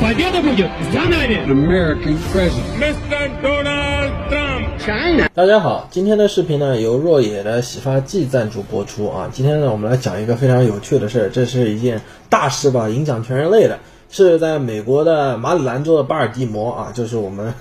Победа будет за нами! American president. Mr. Donald Trump! China. 大家好，今天的视频呢由若野的洗发剂赞助播出啊。今天呢，我们来讲一个非常有趣的事儿，这是一件大事吧，影响全人类的，是在美国的马里兰州的巴尔的摩啊，就是我们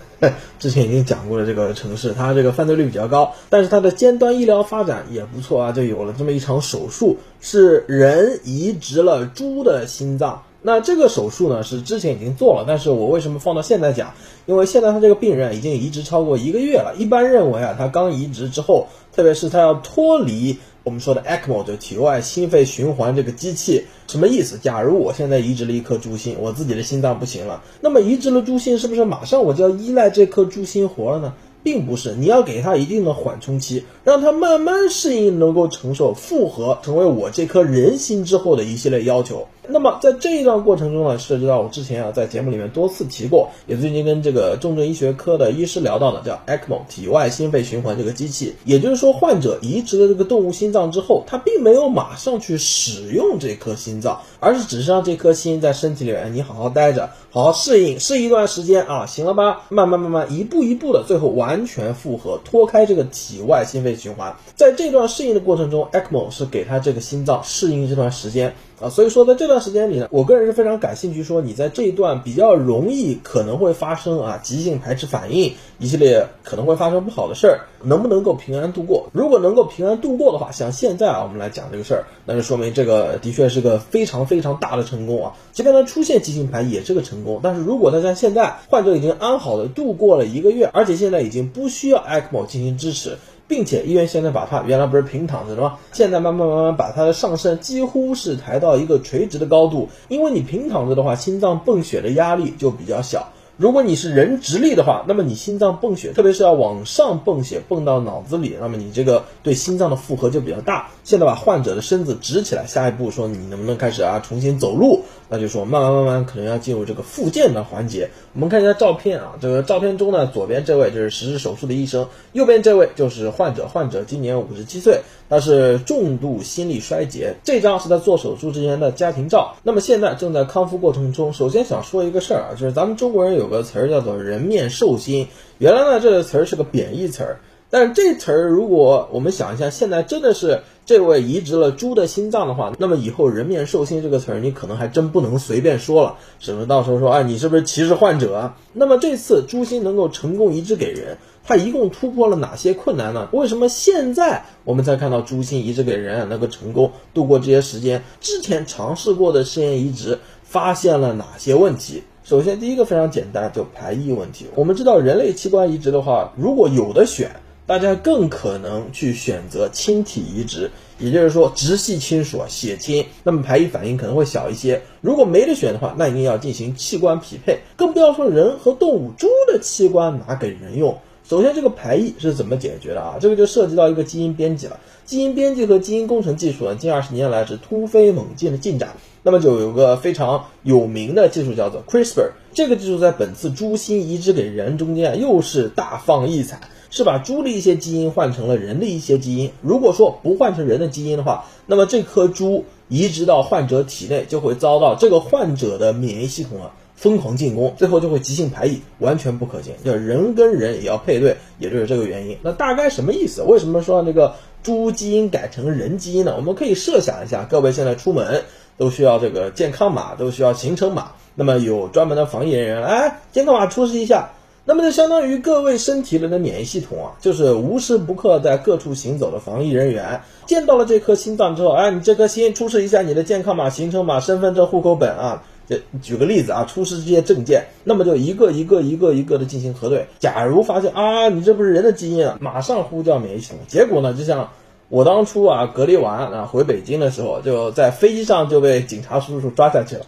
之前已经讲过的这个城市，它这个犯罪率比较高，但是它的尖端医疗发展也不错啊，就有了这么一场手术，是人移植了猪的心脏。 那这个手术呢是之前已经做了，但是我为什么放到现在讲？因为现在他这个病人已经移植超过一个月了。一般认为啊，他刚移植之后，特别是他要脱离我们说的 ECMO 就体外心肺循环这个机器，什么意思？假如我现在移植了一颗猪心，我自己的心脏不行了，那么移植了猪心是不是马上我就要依赖这颗猪心活了呢？并不是，你要给他一定的缓冲期，让他慢慢适应，能够承受复合成为我这颗人心之后的一系列要求。那么在这一段过程中呢，涉及到我之前啊在节目里面多次提过，也最近跟这个重症医学科的医师聊到的，叫 ECMO 体外心肺循环这个机器。也就是说，患者移植了这个动物心脏之后，他并没有马上去使用这颗心脏，而是只是让这颗心在身体里面你好好待着，好好适应，适应一段时间啊，行了吧？慢慢慢慢一步一步的，最后完全复合，脱开这个体外心肺循环。在这段适应的过程中，ECMO 是给他这个心脏适应这段时间。啊，所以说在这段时间里呢，我个人是非常感兴趣，说你在这一段比较容易可能会发生啊急性排斥反应，一系列可能会发生不好的事儿，能不能够平安度过？如果能够平安度过的话，像现在啊我们来讲这个事儿，那就说明这个的确是个非常非常大的成功啊。即便它出现急性排也是个成功，但是如果大家现在患者已经安好的度过了一个月，而且现在已经不需要 ECMO 进行支持。并且医院现在把他原来不是平躺着的吗？现在慢慢慢慢把他的上身几乎是抬到一个垂直的高度，因为你平躺着的话，心脏泵血的压力就比较小。如果你是人直立的话，那么你心脏泵血，特别是要往上泵血，泵到脑子里，那么你这个对心脏的负荷就比较大。现在把患者的身子直起来，下一步说你能不能开始啊重新走路？那就说慢慢慢慢可能要进入这个复健的环节。我们看一下照片啊，这个照片中呢，左边这位就是实施手术的医生，右边这位就是患者，患者今年五十七岁，他是重度心力衰竭。这张是他做手术之前的家庭照。那么现在正在康复过程中。首先想说一个事儿啊，就是咱们中国人有个词儿叫做“人面兽心”，原来呢这个词儿是个贬义词儿。但是这词儿，如果我们想一下，现在真的是这位移植了猪的心脏的话，那么以后“人面兽心”这个词儿，你可能还真不能随便说了，省得到时候说，哎，你是不是歧视患者啊？那么这次猪心能够成功移植给人，它一共突破了哪些困难呢？为什么现在我们才看到猪心移植给人能够成功度过这些时间？之前尝试过的试验移植发现了哪些问题？首先，第一个非常简单，就排异问题。我们知道，人类器官移植的话，如果有的选。大家更可能去选择亲体移植，也就是说直系亲属啊，血亲，那么排异反应可能会小一些。如果没得选的话，那一定要进行器官匹配，更不要说人和动物，猪的器官拿给人用。首先，这个排异是怎么解决的啊？这个就涉及到一个基因编辑了。基因编辑和基因工程技术呢，近二十年来是突飞猛进的进展。那么就有个非常有名的技术叫做 CRISPR，这个技术在本次猪心移植给人中间啊又是大放异彩。是把猪的一些基因换成了人的一些基因。如果说不换成人的基因的话，那么这颗猪移植到患者体内就会遭到这个患者的免疫系统啊疯狂进攻，最后就会急性排异，完全不可行。就人跟人也要配对，也就是这个原因。那大概什么意思？为什么说那个猪基因改成人基因呢？我们可以设想一下，各位现在出门都需要这个健康码，都需要行程码，那么有专门的防疫人员来，健康码出示一下。那么就相当于各位身体里的免疫系统啊，就是无时不刻在各处行走的防疫人员。见到了这颗心脏之后，哎，你这颗心出示一下你的健康码、行程码、身份证、户口本啊。这举个例子啊，出示这些证件，那么就一个一个一个一个的进行核对。假如发现啊，你这不是人的基因啊，马上呼叫免疫系统。结果呢，就像我当初啊隔离完啊回北京的时候，就在飞机上就被警察叔叔抓下去了。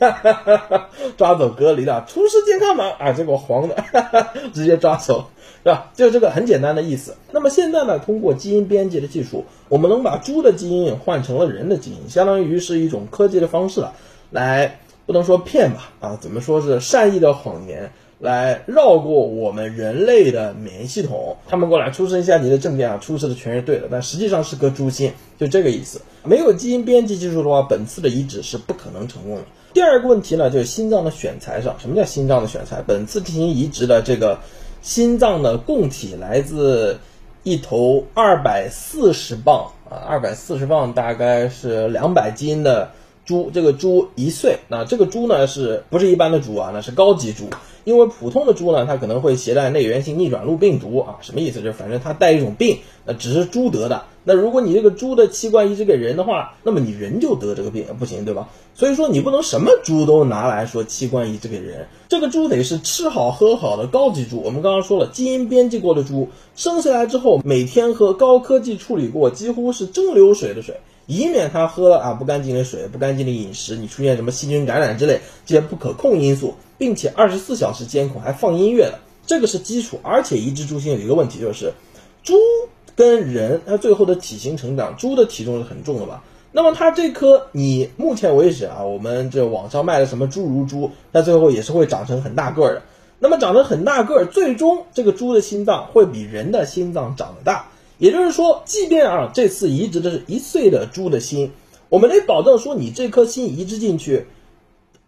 哈哈哈哈抓走隔离了，出示健康码啊，结果黄的，哈 哈直接抓走，是吧？就这个很简单的意思。那么现在呢，通过基因编辑的技术，我们能把猪的基因换成了人的基因，相当于是一种科技的方式了，来不能说骗吧，啊，怎么说是善意的谎言。来绕过我们人类的免疫系统，他们过来出示一下你的证件啊，出示的全是对的，但实际上是颗猪心，就这个意思。没有基因编辑技术的话，本次的移植是不可能成功的。第二个问题呢，就是心脏的选材上，什么叫心脏的选材？本次进行移植的这个心脏的供体来自一头二百四十磅啊，二百四十磅大概是两百斤的猪，这个猪一岁，那这个猪呢是不是一般的猪啊？那是高级猪。因为普通的猪呢，它可能会携带内源性逆转录病毒啊，什么意思？就是反正它带一种病，那只是猪得的。那如果你这个猪的器官移植给人的话，那么你人就得这个病不行，对吧？所以说你不能什么猪都拿来说器官移植给人，这个猪得是吃好喝好的高级猪。我们刚刚说了，基因编辑过的猪生下来之后，每天喝高科技处理过，几乎是蒸馏水的水，以免它喝了啊不干净的水、不干净的饮食，你出现什么细菌感染之类这些不可控因素。并且二十四小时监控，还放音乐的，这个是基础。而且移植猪心有一个问题，就是猪跟人它最后的体型成长，猪的体重是很重的吧？那么它这颗，你目前为止啊，我们这网上卖的什么猪如猪，它最后也是会长成很大个儿的。那么长得很大个儿，最终这个猪的心脏会比人的心脏长得大。也就是说，即便啊这次移植的是一岁的猪的心，我们得保证说你这颗心移植进去。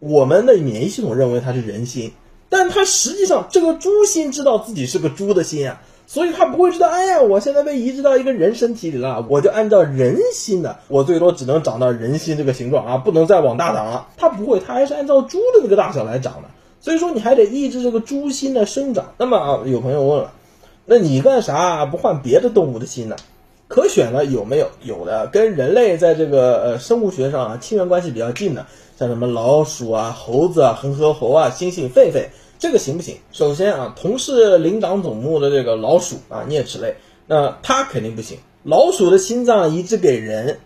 我们的免疫系统认为它是人心，但它实际上这个猪心知道自己是个猪的心啊，所以它不会知道，哎呀，我现在被移植到一个人身体里了，我就按照人心的，我最多只能长到人心这个形状啊，不能再往大长了。它不会，它还是按照猪的那个大小来长的。所以说你还得抑制这个猪心的生长。那么啊，有朋友问了，那你干啥不换别的动物的心呢？可选了有没有？有的，跟人类在这个呃生物学上啊亲缘关系比较近的。像什么老鼠啊、猴子啊、恒河猴啊、猩猩、狒狒，这个行不行？首先啊，同是灵长总目的这个老鼠啊，啮齿类，那它肯定不行。老鼠的心脏移植给人，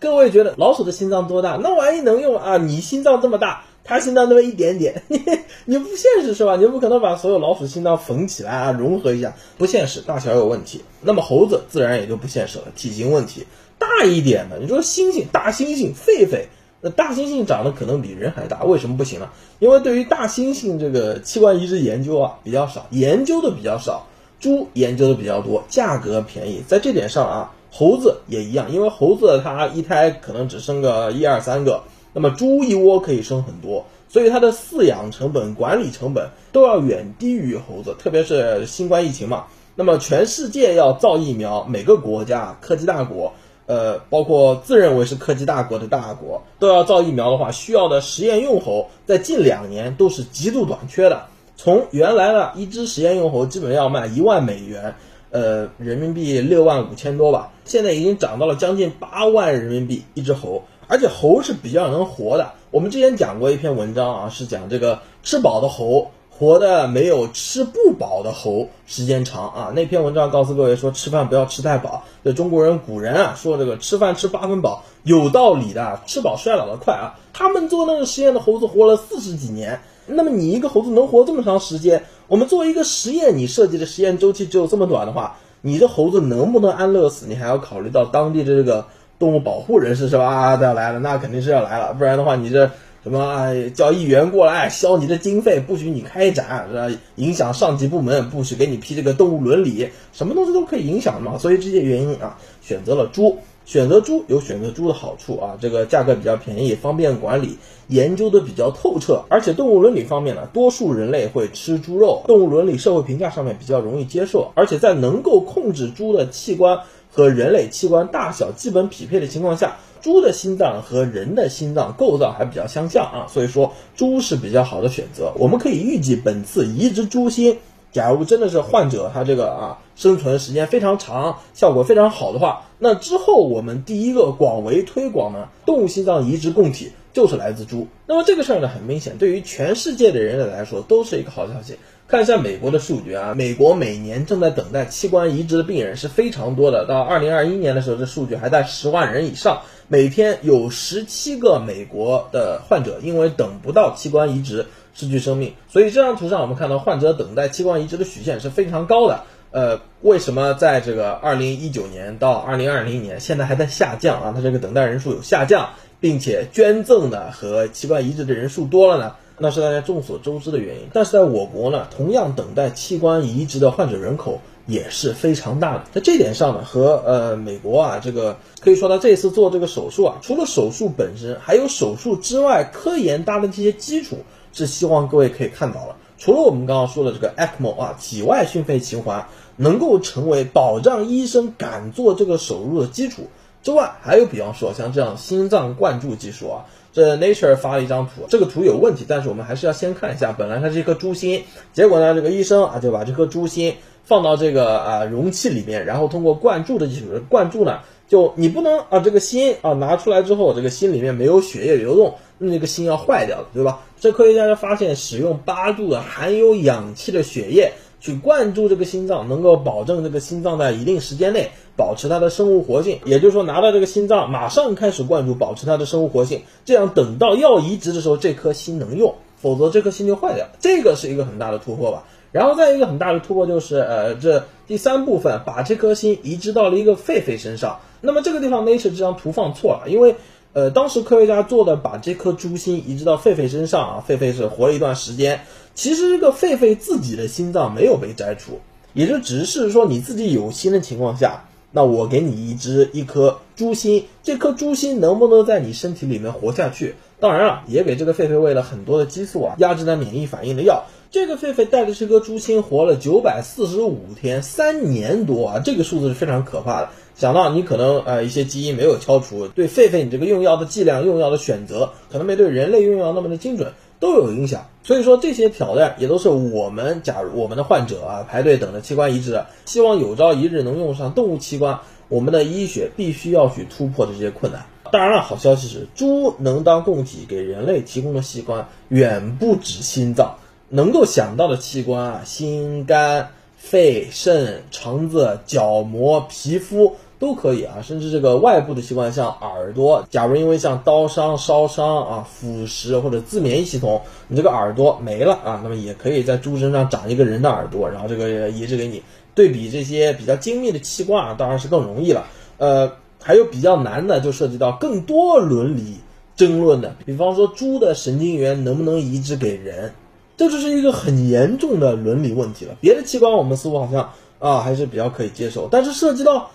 各位觉得老鼠的心脏多大？那万一能用啊？你心脏这么大，它心脏那么一点点，你 你不现实是吧？你不可能把所有老鼠心脏缝起来啊，融合一下，不现实，大小有问题。那么猴子自然也就不现实了，体型问题大一点的，你说猩猩、大猩猩、狒狒。那大猩猩长得可能比人还大，为什么不行呢？因为对于大猩猩这个器官移植研究啊比较少，研究的比较少，猪研究的比较多，价格便宜，在这点上啊，猴子也一样，因为猴子它一胎可能只生个一二三个，那么猪一窝可以生很多，所以它的饲养成本、管理成本都要远低于猴子，特别是新冠疫情嘛，那么全世界要造疫苗，每个国家科技大国。呃，包括自认为是科技大国的大国都要造疫苗的话，需要的实验用猴在近两年都是极度短缺的。从原来的一只实验用猴基本要卖一万美元，呃，人民币六万五千多吧，现在已经涨到了将近八万人民币一只猴，而且猴是比较能活的。我们之前讲过一篇文章啊，是讲这个吃饱的猴。活的没有吃不饱的猴时间长啊！那篇文章告诉各位说，吃饭不要吃太饱。这中国人古人啊说这个吃饭吃八分饱有道理的，吃饱衰老的快啊。他们做那个实验的猴子活了四十几年，那么你一个猴子能活这么长时间？我们做一个实验，你设计的实验周期只有这么短的话，你的猴子能不能安乐死？你还要考虑到当地的这个动物保护人士是吧？啊，要来了，那肯定是要来了，不然的话你这。什么叫议员过来消你的经费，不许你开展，是吧？影响上级部门，不许给你批这个动物伦理，什么东西都可以影响嘛。所以这些原因啊，选择了猪。选择猪有选择猪的好处啊，这个价格比较便宜，方便管理，研究的比较透彻。而且动物伦理方面呢，多数人类会吃猪肉，动物伦理社会评价上面比较容易接受。而且在能够控制猪的器官和人类器官大小基本匹配的情况下。猪的心脏和人的心脏构造还比较相像啊，所以说猪是比较好的选择。我们可以预计，本次移植猪心，假如真的是患者他这个啊生存时间非常长，效果非常好的话，那之后我们第一个广为推广的动物心脏移植供体就是来自猪。那么这个事儿呢，很明显对于全世界的人类来说都是一个好消息。看一下美国的数据啊，美国每年正在等待器官移植的病人是非常多的。到二零二一年的时候，这数据还在十万人以上。每天有十七个美国的患者因为等不到器官移植失去生命。所以这张图上我们看到患者等待器官移植的曲线是非常高的。呃，为什么在这个二零一九年到二零二零年现在还在下降啊？它这个等待人数有下降，并且捐赠的和器官移植的人数多了呢？那是大家众所周知的原因，但是在我国呢，同样等待器官移植的患者人口也是非常大的。在这点上呢，和呃美国啊这个可以说他这次做这个手术啊，除了手术本身，还有手术之外科研搭的这些基础，是希望各位可以看到了。除了我们刚刚说的这个 ECMO 啊，体外讯肺循环能够成为保障医生敢做这个手术的基础之外，还有比方说像这样心脏灌注技术啊。这 Nature 发了一张图，这个图有问题，但是我们还是要先看一下。本来它是一颗猪心，结果呢，这个医生啊就把这颗猪心放到这个啊容器里面，然后通过灌注的技术，灌注呢就你不能啊这个心啊拿出来之后，这个心里面没有血液流动，那个心要坏掉了，对吧？这科学家就发现，使用八度的含有氧气的血液。去灌注这个心脏，能够保证这个心脏在一定时间内保持它的生物活性。也就是说，拿到这个心脏，马上开始灌注，保持它的生物活性。这样等到要移植的时候，这颗心能用，否则这颗心就坏掉。这个是一个很大的突破吧。然后再一个很大的突破就是，呃，这第三部分把这颗心移植到了一个狒狒身上。那么这个地方 Nature 这张图放错了，因为。呃，当时科学家做的把这颗猪心移植到狒狒身上啊，狒狒是活了一段时间。其实这个狒狒自己的心脏没有被摘除，也就只是说你自己有心的情况下，那我给你一只一颗猪心，这颗猪心能不能在你身体里面活下去？当然了，也给这个狒狒喂了很多的激素啊，压制它免疫反应的药。这个狒狒带着这颗猪心活了九百四十五天，三年多啊，这个数字是非常可怕的。想到你可能呃一些基因没有敲除，对狒狒你这个用药的剂量、用药的选择，可能没对人类用药那么的精准，都有影响。所以说这些挑战也都是我们假如我们的患者啊排队等着器官移植，希望有朝一日能用上动物器官，我们的医学必须要去突破这些困难。当然了，好消息是猪能当供体给人类提供的器官远不止心脏，能够想到的器官啊，心肝肺肾肠子角膜皮肤。都可以啊，甚至这个外部的器官，像耳朵，假如因为像刀伤、烧伤啊、腐蚀或者自免疫系统，你这个耳朵没了啊，那么也可以在猪身上长一个人的耳朵，然后这个移植给你。对比这些比较精密的器官啊，当然是更容易了。呃，还有比较难的，就涉及到更多伦理争论的，比方说猪的神经元能不能移植给人，这就是一个很严重的伦理问题了。别的器官我们似乎好像啊还是比较可以接受，但是涉及到。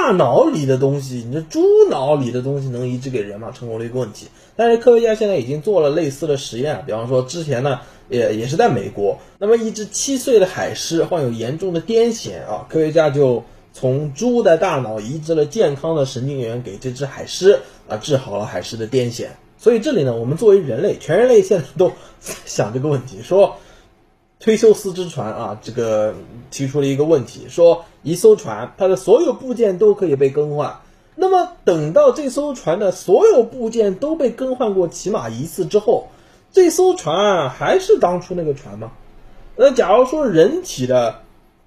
大脑里的东西，你这猪脑里的东西能移植给人吗？成功了一个问题。但是科学家现在已经做了类似的实验，比方说之前呢，也也是在美国，那么一只七岁的海狮患有严重的癫痫啊，科学家就从猪的大脑移植了健康的神经元给这只海狮啊，治好了海狮的癫痫。所以这里呢，我们作为人类，全人类现在都想这个问题，说。忒修斯之船啊，这个提出了一个问题，说一艘船它的所有部件都可以被更换，那么等到这艘船的所有部件都被更换过起码一次之后，这艘船还是当初那个船吗？那假如说人体的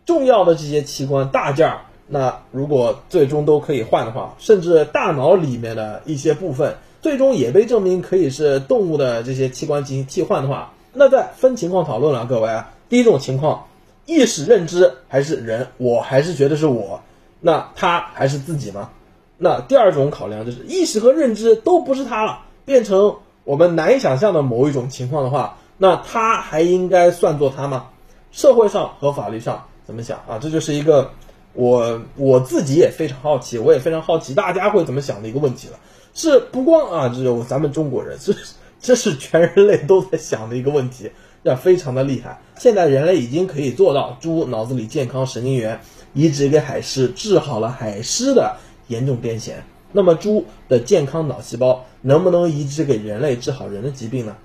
重要的这些器官大件儿，那如果最终都可以换的话，甚至大脑里面的一些部分，最终也被证明可以是动物的这些器官进行替换的话。那再分情况讨论了，各位啊，第一种情况，意识认知还是人，我还是觉得是我，那他还是自己吗？那第二种考量就是意识和认知都不是他了，变成我们难以想象的某一种情况的话，那他还应该算作他吗？社会上和法律上怎么想啊？这就是一个我我自己也非常好奇，我也非常好奇大家会怎么想的一个问题了。是不光啊，只有咱们中国人是。这是全人类都在想的一个问题，要非常的厉害。现在人类已经可以做到，猪脑子里健康神经元移植给海狮，治好了海狮的严重癫痫。那么猪的健康脑细胞能不能移植给人类治好人的疾病呢？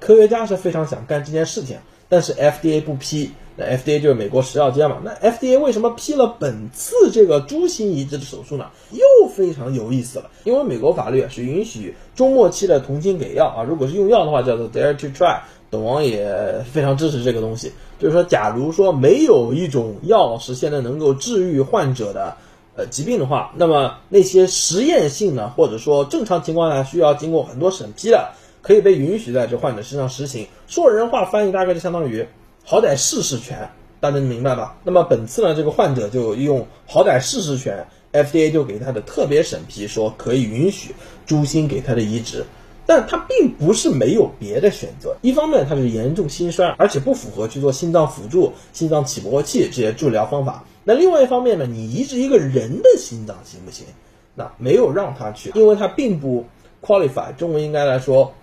科学家是非常想干这件事情，但是 FDA 不批。那 FDA 就是美国食药监嘛。那 FDA 为什么批了本次这个猪心移植的手术呢？又非常有意思了。因为美国法律是允许中末期的同情给药啊，如果是用药的话，叫做 Dare to try。董王也非常支持这个东西，就是说，假如说没有一种药是现在能够治愈患者的呃疾病的话，那么那些实验性的或者说正常情况下需要经过很多审批的，可以被允许在这患者身上实行。说人话翻译大概就相当于。好歹试试权，大家能明白吧？那么本次呢，这个患者就用好歹试试权，FDA 就给他的特别审批，说可以允许猪心给他的移植。但他并不是没有别的选择。一方面，他是严重心衰，而且不符合去做心脏辅助、心脏起搏器这些治疗方法。那另外一方面呢，你移植一个人的心脏行不行？那没有让他去，因为他并不 qualify。中文应该来说，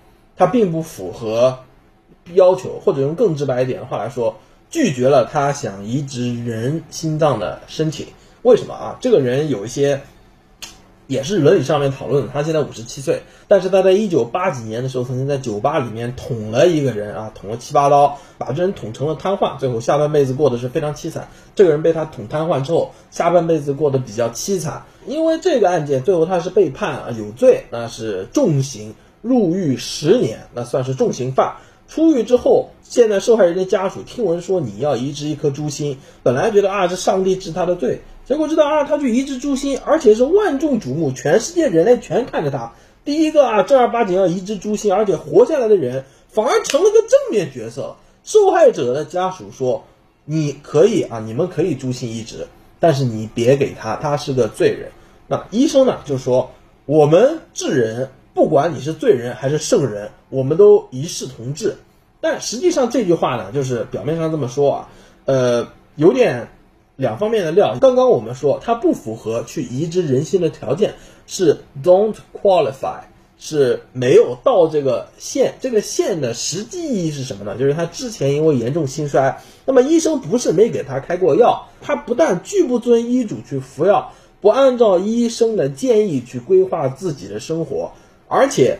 他并不符合要求，或者用更直白一点的话来说，拒绝了他想移植人心脏的申请。为什么啊？这个人有一些。也是伦理上面讨论，他现在五十七岁，但是他在一九八几年的时候，曾经在酒吧里面捅了一个人啊，捅了七八刀，把这人捅成了瘫痪，最后下半辈子过得是非常凄惨。这个人被他捅瘫痪之后，下半辈子过得比较凄惨，因为这个案件最后他是被判啊有罪，那是重刑，入狱十年，那算是重刑犯。出狱之后，现在受害人的家属听闻说你要移植一颗猪心，本来觉得啊，是上帝治他的罪。结果知道啊，他去移植猪心，而且是万众瞩目，全世界人类全看着他。第一个啊，正儿八经要移植猪心，而且活下来的人，反而成了个正面角色。受害者的家属说：“你可以啊，你们可以猪心移植，但是你别给他，他是个罪人。”那医生呢就说：“我们治人，不管你是罪人还是圣人，我们都一视同治。”但实际上这句话呢，就是表面上这么说啊，呃，有点。两方面的料，刚刚我们说它不符合去移植人心的条件，是 don't qualify，是没有到这个线。这个线的实际意义是什么呢？就是他之前因为严重心衰，那么医生不是没给他开过药，他不但拒不遵医嘱去服药，不按照医生的建议去规划自己的生活，而且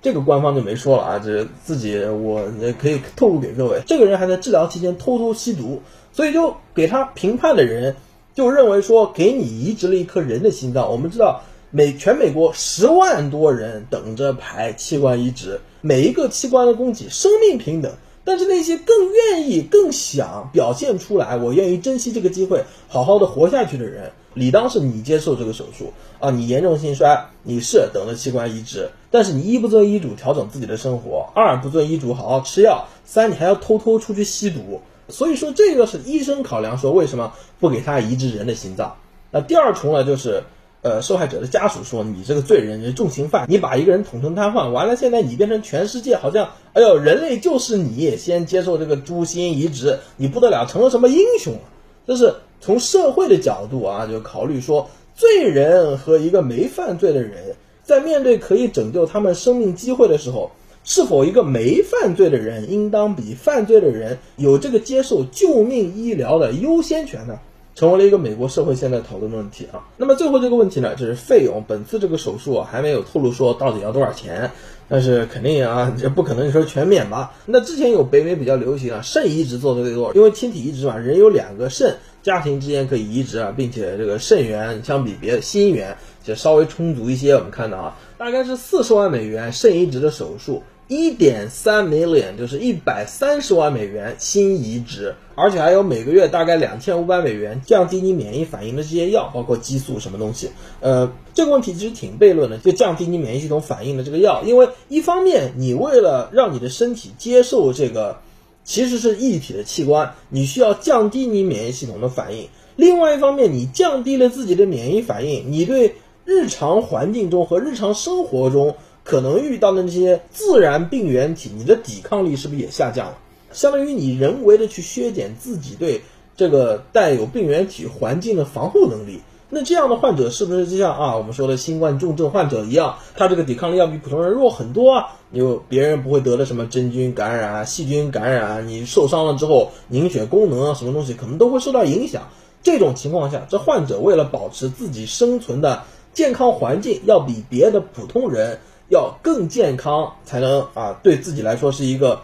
这个官方就没说了啊，这自己我可以透露给各位，这个人还在治疗期间偷偷吸毒。所以就给他评判的人就认为说，给你移植了一颗人的心脏。我们知道，美全美国十万多人等着排器官移植，每一个器官的供给生命平等。但是那些更愿意、更想表现出来，我愿意珍惜这个机会，好好的活下去的人，理当是你接受这个手术啊！你严重心衰，你是等着器官移植，但是你一不遵医嘱调整自己的生活，二不遵医嘱好好吃药，三你还要偷偷出去吸毒。所以说，这个是医生考量说为什么不给他移植人的心脏。那第二重呢，就是呃，受害者的家属说你这个罪人，你重刑犯，你把一个人捅成瘫痪，完了现在你变成全世界好像，哎呦，人类就是你先接受这个猪心移植，你不得了，成了什么英雄啊？这是从社会的角度啊，就考虑说，罪人和一个没犯罪的人，在面对可以拯救他们生命机会的时候。是否一个没犯罪的人应当比犯罪的人有这个接受救命医疗的优先权呢？成为了一个美国社会现在讨论的问题啊。那么最后这个问题呢，就是费用。本次这个手术啊，还没有透露说到底要多少钱，但是肯定啊，这不可能说全免吧？那之前有北美比较流行啊，肾移植做的最多，因为亲体移植嘛，人有两个肾，家庭之间可以移植啊，并且这个肾源相比别的心源就稍微充足一些。我们看到啊，大概是四十万美元肾移植的手术。一点三美脸就是一百三十万美元心移植，而且还有每个月大概两千五百美元降低你免疫反应的这些药，包括激素什么东西。呃，这个问题其实挺悖论的，就降低你免疫系统反应的这个药，因为一方面你为了让你的身体接受这个其实是一体的器官，你需要降低你免疫系统的反应；另外一方面，你降低了自己的免疫反应，你对日常环境中和日常生活中。可能遇到的那些自然病原体，你的抵抗力是不是也下降了？相当于你人为的去削减自己对这个带有病原体环境的防护能力。那这样的患者是不是就像啊我们说的新冠重症患者一样，他这个抵抗力要比普通人弱很多啊？有别人不会得了什么真菌感染啊、细菌感染啊，你受伤了之后凝血功能啊什么东西可能都会受到影响。这种情况下，这患者为了保持自己生存的健康环境，要比别的普通人。要更健康才能啊，对自己来说是一个，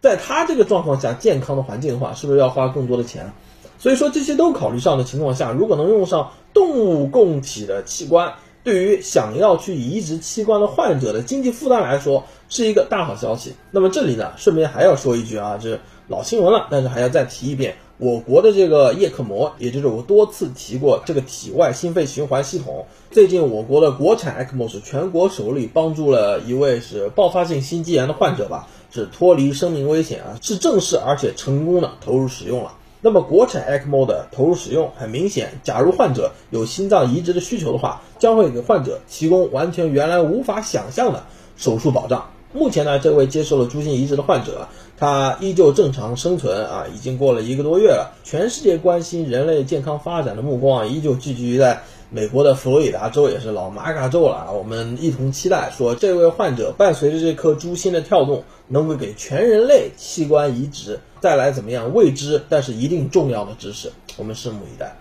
在他这个状况下健康的环境的话，是不是要花更多的钱？所以说这些都考虑上的情况下，如果能用上动物供体的器官，对于想要去移植器官的患者的经济负担来说，是一个大好消息。那么这里呢，顺便还要说一句啊，这老新闻了，但是还要再提一遍。我国的这个叶克膜，也就是我多次提过这个体外心肺循环系统。最近我国的国产 ECMO 是全国首例，帮助了一位是爆发性心肌炎的患者吧，是脱离生命危险啊，是正式而且成功的投入使用了。那么国产 ECMO 的投入使用，很明显，假如患者有心脏移植的需求的话，将会给患者提供完全原来无法想象的手术保障。目前呢，这位接受了猪心移植的患者，他依旧正常生存啊，已经过了一个多月了。全世界关心人类健康发展的目光啊，依旧聚集在美国的佛罗里达州，也是老马嘎州了啊。我们一同期待，说这位患者伴随着这颗猪心的跳动，能够给全人类器官移植带来怎么样未知但是一定重要的知识，我们拭目以待。